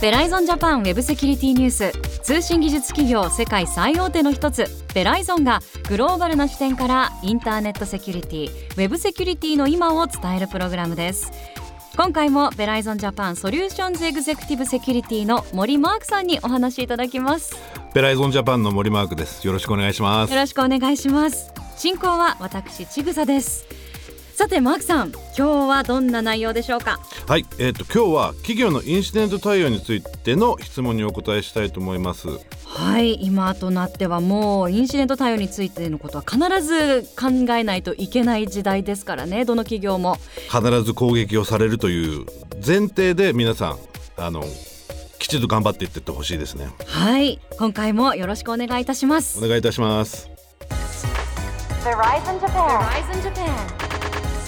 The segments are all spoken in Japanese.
ベライゾンジャパンウェブセキュリティニュース通信技術企業世界最大手の一つベライゾンがグローバルな視点からインターネットセキュリティウェブセキュリティの今を伝えるプログラムです。今回もベライゾンジャパンソリューションズエグゼクティブセキュリティの森マークさんにお話しいただきます。ベライゾンジャパンの森マークです。よろしくお願いします。よろしくお願いします進行は私ちぐさです。さてマークさん今日はどんな内容でしょうか？はいえっ、と今日は企業のインシデント対応についての質問にお答えしたいと思います。はい今となってはもうインシデント対応についてのことは必ず考えないといけない時代ですからね。どの企業も。必ず攻撃をされるという前提で皆さんあのきちんと頑張っていってってほしいですね。はい今回もよろしくお願いいたします。お願いいたします Verizon Japan. Verizon Japan.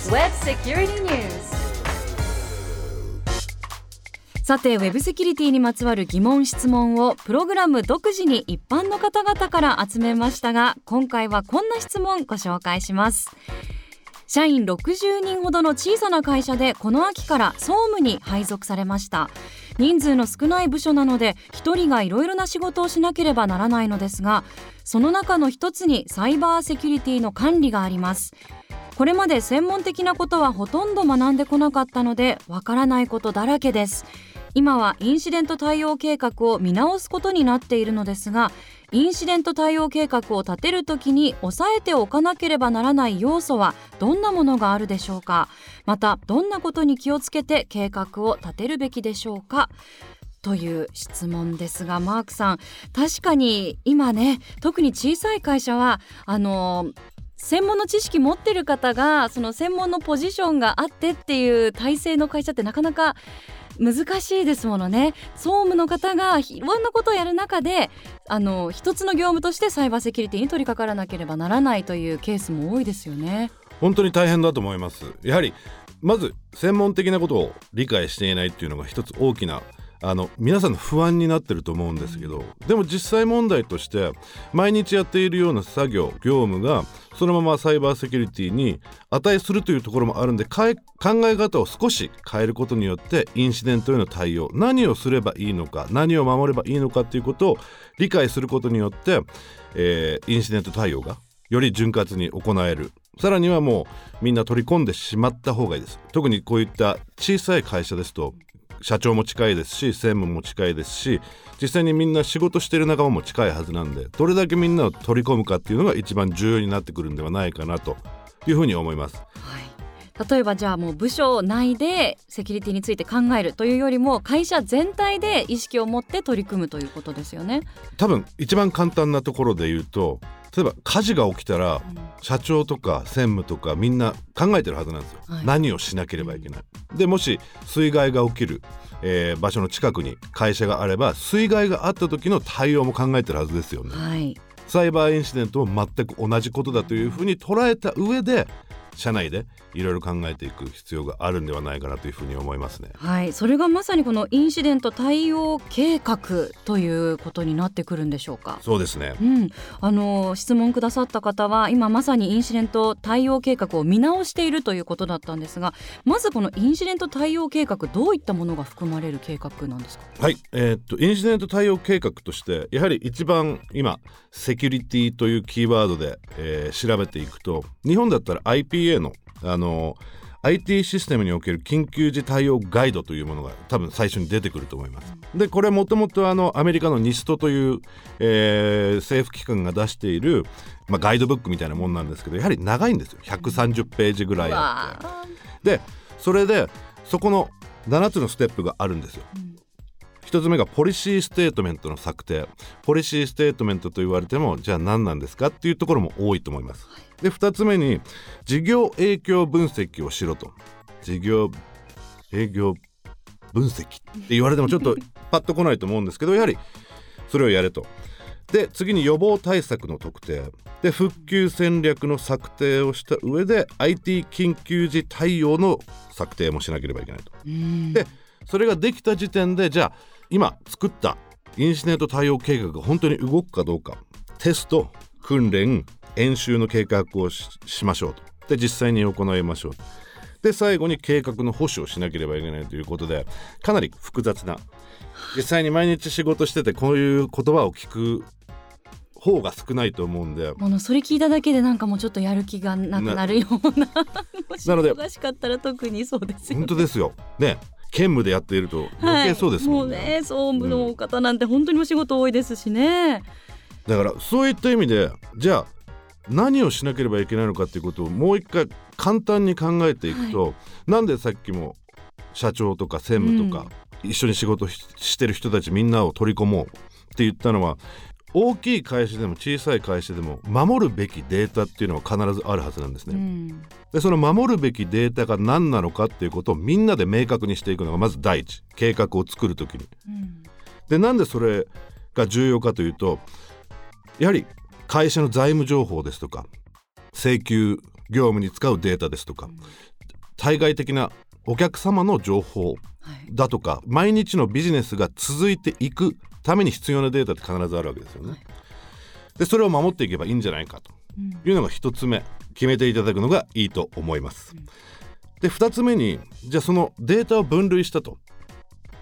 Web Security News. さてウェブセキュリティにまつわる疑問質問をプログラム独自に一般の方々から集めましたが今回はこんな質問ご紹介します社員60人ほどの小さな会社でこの秋から総務に配属されました。人数の少ない部署なので一人がいろいろな仕事をしなければならないのですがその中の一つにサイバーセキュリティの管理があります。これまで専門的なことはほとんど学んでこなかったのでわからないことだらけです。今はインシデント対応計画を見直すことになっているのですがインシデント対応計画を立てるときに押さえておかなければならない要素はどんなものがあるでしょうか？またどんなことに気をつけて計画を立てるべきでしょうか？という質問ですがマークさん。確かに今ね特に小さい会社はあの専門の知識持ってる方がその専門のポジションがあってっていう体制の会社ってなかなか難しいですものね総務の方がいろんなことをやる中であの一つの業務としてサイバーセキュリティに取り掛からなければならないというケースも多いですよね。本当に大変だと思いますやはりまず専門的なことを理解していないっていうのが一つ大きなあの皆さんの不安になってると思うんですけどでも実際問題として毎日やっているような作業業務がそのままサイバーセキュリティに値するというところもあるんで考え方を少し変えることによってインシデントへの対応何をすればいいのか何を守ればいいのかということを理解することによって、えーインシデント対応がより潤滑に行える。さらにはもうみんな取り込んでしまった方がいいです。特にこういった小さい会社ですと社長も近いですし専務も近いですし実際にみんな仕事してる仲間も近いはずなんでどれだけみんなを取り込むかっていうのが一番重要になってくるんではないかなというふうに思います例えばじゃあもう部署内でセキュリティについて考えるというよりも会社全体で意識を持って取り組むということですよね。多分一番簡単なところで言うと例えば火事が起きたら社長とか専務とかみんな考えてるはずなんですよ、はい。何をしなければいけない。でもし水害が起きる、えー場所の近くに会社があれば水害があった時の対応も考えてるはずですよね。はい。サイバーインシデントも全く同じことだというふうに捉えた上で社内でいろいろ考えていく必要があるんではないかなというふうに思いますね。はい、それがまさにこのインシデント対応計画ということになってくるんでしょうか？そうですね。うん、あの質問くださった方は今まさにインシデント対応計画を見直しているということだったんですがまずこのインシデント対応計画どういったものが含まれる計画なんですか？はい、えーっとインシデント対応計画としてやはり一番今セキュリティというキーワードで、えー調べていくと日本だったら IPA のあの IT システムにおける緊急時対応ガイドというものが多分最初に出てくると思います。でこれもともとあのアメリカの NIST という、えー政府機関が出している、まあ、ガイドブックみたいなもんなんですけどやはり長いんですよ130ページぐらいあって。でそれでそこの7つのステップがあるんですよ。一つ目がポリシーステートメントの策定ポリシーステートメントと言われてもじゃあ何なんですかっていうところも多いと思います。で2つ目に事業影響分析をしろと事業営業分析って言われてもちょっと パッと来ないと思うんですけどやはりそれをやれと。で次に予防対策の特定で復旧戦略の策定をした上で IT 緊急時対応の策定もしなければいけないと。うんでそれができた時点でじゃあ今作ったインシデント対応計画が本当に動くかどうかテスト訓練演習の計画をししましょうと。で実際に行いましょう。で最後に計画の保守をしなければいけないということでかなり複雑な。実際に毎日仕事しててこういう言葉を聞く方が少ないと思うんで。ものそれ聞いただけでなんかもうちょっとやる気がなくなるような。なので忙しかったら特にそうですよね。本当ですよ。ね。兼務でやっていると余計そうですもんね,、はい、もうね総務の方なんて本当にお仕事多いですしね、だからそういった意味でじゃあ何をしなければいけないのかっていうことをもう一回簡単に考えていくと、なんでさっきも社長とか専務とか、一緒に仕事ししてる人たちみんなを取り込もうって言ったのは大きい会社でも小さい会社でも守るべきデータっていうのは必ずあるはずなんですね。うんでその守るべきデータが何なのかっていうことをみんなで明確にしていくのがまず第一計画を作る時に。うんでなんでそれが重要かというとやはり会社の財務情報ですとか請求業務に使うデータですとか対外的なお客様の情報はいだとか毎日のビジネスが続いていくために必要なデータって必ずあるわけですよね。はいでそれを守っていけばいいんじゃないかとうんいうのが一つ目決めていただくのがいいと思います。で二つ目にじゃあそのデータを分類したと。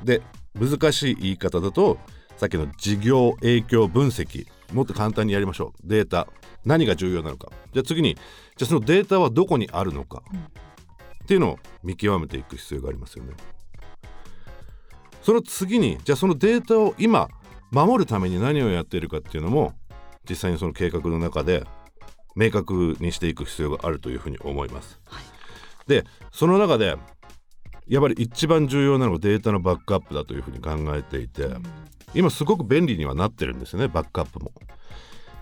で難しい言い方だとさっきの事業影響分析もっと簡単にやりましょう。データ。何が重要なのか。じゃあ次にじゃあそのデータはどこにあるのか、うん。っていうのを見極めていく必要がありますよね。その次にじゃあそのデータを今守るために何をやっているかっていうのも実際にその計画の中で明確にしていく必要があるというふうに思います。はい。でその中でやっぱり一番重要なのがデータのバックアップだというふうに考えていて今すごく便利にはなってるんですよねバックアップも。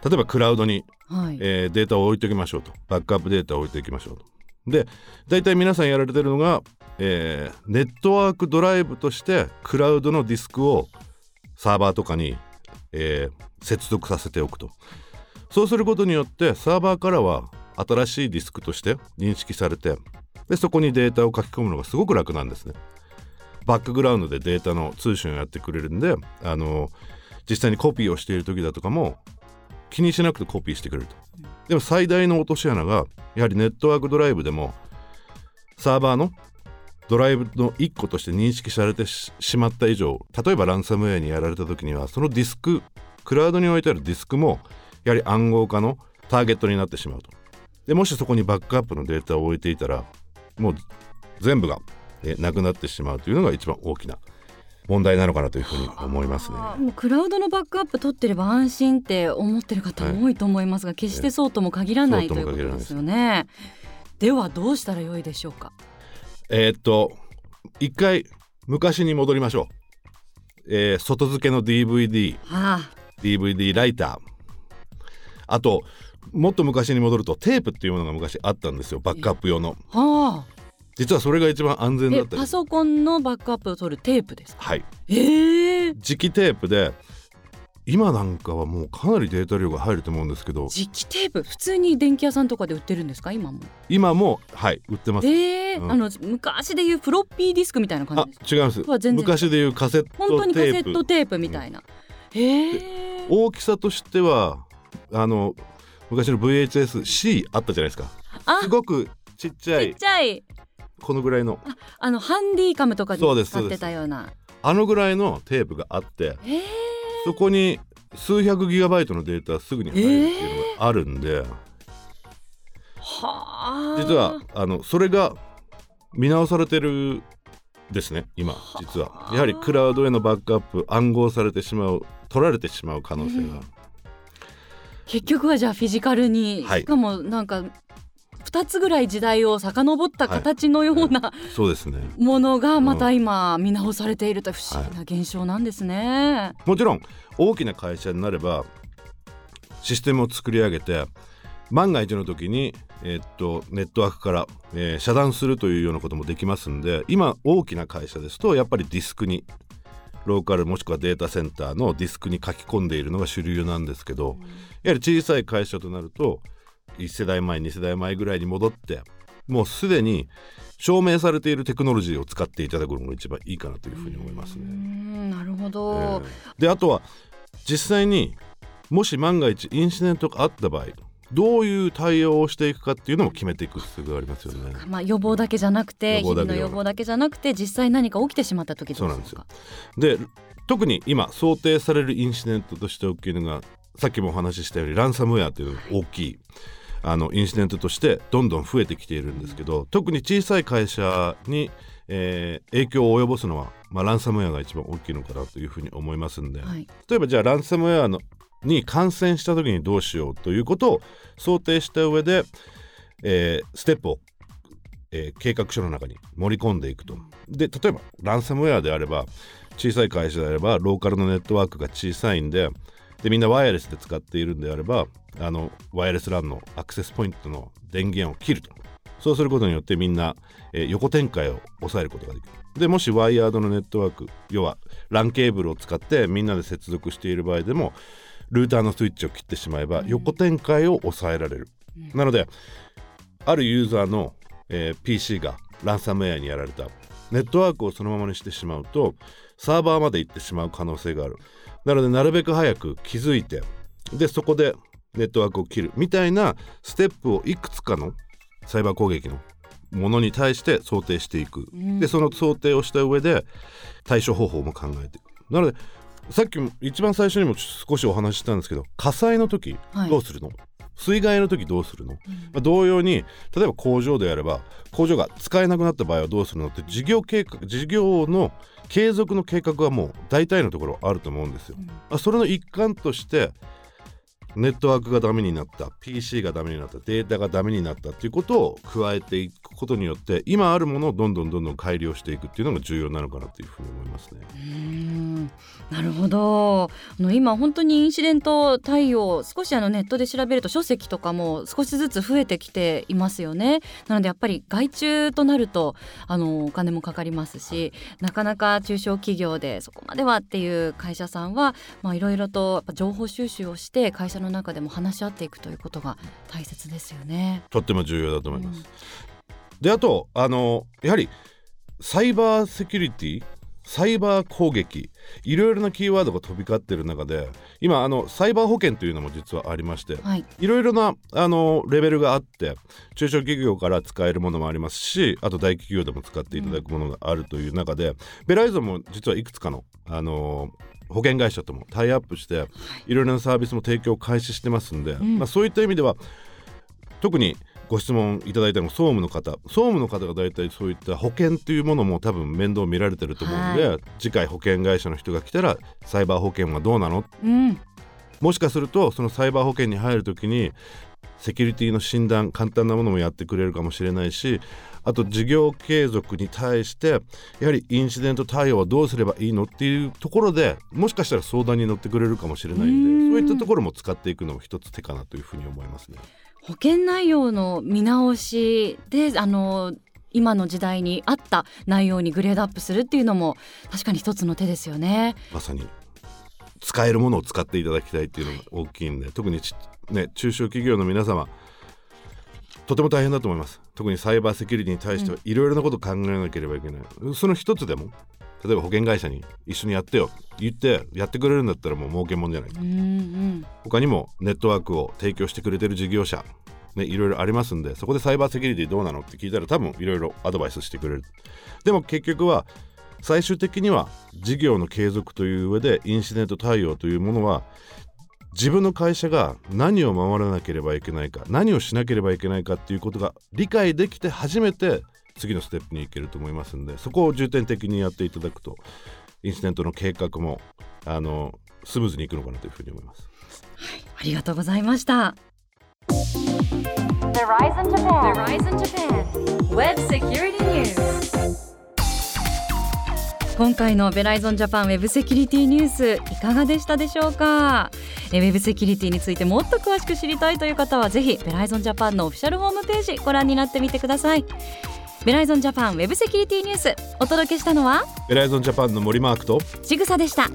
例えばクラウドに、はい、えーデータを置いておきましょうとバックアップデータを置いておきましょうと。で大体皆さんやられてるのが、えーネットワークドライブとしてクラウドのディスクをサーバーとかに、えー接続させておくとそうすることによってサーバーからは新しいディスクとして認識されてでそこにデータを書き込むのがすごく楽なんですねバックグラウンドでデータの通信をやってくれるんであの実際にコピーをしている時だとかも気にしなくてコピーしてくれると。でも最大の落とし穴がやはりネットワークドライブでもサーバーのドライブの1個として認識されてししまった以上例えばランサムウェアにやられた時にはそのディスククラウドに置いてあるディスクもやはり暗号化のターゲットになってしまうと。でもしそこにバックアップのデータを置いていたらもう全部がえなくなってしまうというのが一番大きな問題なのかなというふうに思いますね。もうクラウドのバックアップ取ってれば安心って思ってる方も多いと思いますが、決してそうとも限らない、そうとということですよね。ではどうしたらよいでしょうか？えーっと一回昔に戻りましょう、えー外付けの DVD あ。DVD ライター。あともっと昔に戻るとテープっていうものが昔あったんですよ。バックアップ用の。あ、はあ、実はそれが一番安全だえったり。パソコンのバックアップを取るテープですか？はい。ええ。磁気テープで今なんかはもうかなりデータ量が入ると思うんですけど。磁気テープ？普通に電気屋さんとかで売ってるんですか？今も。今もはい売ってます。ええ。うん。あの昔でいうフロッピーディスクみたいな感あじですか？違います。は全然。昔でいうカセッ本当トにカセットテープみたいな。え。え大きさとしてはあの昔の VHSC あったじゃないですか。あ。すごくちっちゃちっいちゃいこのぐらいの。あのハンディカムとかでそうです。使ってたような。あのぐらいのテープがあってええそこに数百ギガバイトのデータすぐに入るっていうのがあるんで、はあ。実はあのそれが見直されてるですね今実は。やはりクラウドへのバックアップ暗号されてしまう取られてしまう可能性が、結局はじゃあフィジカルに、はい。しかもなんか2つぐらい時代を遡った形のようなそうですね。ものがまた今見直されていると不思議な現象なんですね。もちろん大きな会社になればシステムを作り上げて万が一の時に、えーっとネットワークから、えー遮断するというようなこともできますんで今大きな会社ですとやっぱりディスクにローカルもしくはデータセンターのディスクに書き込んでいるのが主流なんですけどやはり小さい会社となると1世代前2世代前ぐらいに戻ってもうすでに証明されているテクノロジーを使っていただくのが一番いいかなというふうに思いますね。んなるほえど、ーであとは実際にもし万が一インシデントがあった場合どういう対応をしていくかっていうのも決めていく必要がありますよね。まあ、予防だけじゃなくて日々の予防だけじゃなくて実際何か起きてしまった時そうなんですよで特に今想定されるインシデントとして大きいのがさっきもお話ししたようにランサムウェアっていうのが大きいあのインシデントとしてどんどん増えてきているんですけど特に小さい会社に、えー影響を及ぼすのは、まあ、ランサムウェアが一番大きいのかなというふうに思いますんで、はい例えばじゃあランサムウェアのに感染した時にどうしようということを想定した上で、えーステップを、えー計画書の中に盛り込んでいくと。で例えばランサムウェアであれば小さい会社であればローカルのネットワークが小さいんででみんなワイヤレスで使っているんであればあのワイヤレス LAN のアクセスポイントの電源を切ると。そうすることによってみんな、えー横展開を抑えることができる。でもしワイヤードのネットワーク要は LAN ケーブルを使ってみんなで接続している場合でもルーターのスイッチを切ってしまえば横展開を抑えられる、なのであるユーザーの、えー PC がランサムウェアにやられた。ネットワークをそのままにしてしまうとサーバーまで行ってしまう可能性があるなのでなるべく早く気づいてでそこでネットワークを切るみたいなステップをいくつかのサイバー攻撃のものに対して想定していく、でその想定をした上で対処方法も考えていく。なのでさっきも一番最初にも少しお話ししたんですけど火災の時はい。どうするの、水害の時どうするの、まあ同様に例えば工場であれば工場が使えなくなった場合はどうするのって事業計画事業の継続の計画はもう大体のところあると思うんですよ。まあそれの一環としてネットワークがダメになった PC がダメになったデータがダメになったっていうことを加えていくことによって今あるものをどんどんどんどん改良していくっていうのが重要なのかなというふうに思いますね。うーんなるほどあの今本当にインシデント対応少しあのネットで調べると書籍とかも少しずつ増えてきていますよねなのでやっぱり外注となるとあのお金もかかりますしなかなか中小企業でそこまではっていう会社さんはまあいろいろと情報収集をして会社の中でも話し合っていくということが大切ですよね。とっても重要だと思います。であとあのやはりサイバーセキュリティサイバー攻撃いろいろなキーワードが飛び交っている中で今あのサイバー保険というのも実はありましてはい、いろいろなあのレベルがあって中小企業から使えるものもありますしあと大企業でも使っていただくものがあるという中で、ベライゾンも実はいくつかのあの保険会社ともタイアップしてい。ろいろなサービスも提供を開始してますんで、ん。まあ、そういった意味では特にご質問いただいたのが総務の方。総務の方が大体そういった保険っていうものも多分面倒見られてると思うので、は次回保険会社の人が来たらサイバー保険はどうなの？うん。もしかするとそのサイバー保険に入るときにセキュリティの診断簡単なものもやってくれるかもしれないしあと事業継続に対してやはりインシデント対応はどうすればいいのっていうところでもしかしたら相談に乗ってくれるかもしれないんでそういったところも使っていくのも一つ手かなというふうに思いますね。保険内容の見直しであの今の時代に合った内容にグレードアップするっていうのも確かに一つの手ですよね。まさに使えるものを使っていただきたいっていうのが大きいんで特にち、ね、中小企業の皆様とても大変だと思います特にサイバーセキュリティに対してはいろいろなことを考えなければいけない、その一つでも例えば保険会社に一緒にやってよ。言ってやってくれるんだったらもう儲けもんじゃないうんうん。他にもネットワークを提供してくれてる事業者ね、いろいろありますんでそこでサイバーセキュリティどうなのって聞いたら多分いろいろアドバイスしてくれる。でも結局は最終的には事業の継続という上でインシデント対応というものは自分の会社が何を守らなければいけないか何をしなければいけないかっていうことが理解できて初めて次のステップに行けると思いますんでそこを重点的にやっていただくとインシデントの計画もあのスムーズにいくのかなというふうに思います。ありがとうございました。今回のベライゾンジャパンウェブセキュリティニュースいかがでしたでしょうか？えウェブセキュリティについてもっと詳しく知りたいという方はぜひベライゾンジャパンのオフィシャルホームページご覧になってみてくださいベライゾンジャパンウェブセキュリティニュースお届けしたのは？ベライゾンジャパンの森マークと。ちぐさでした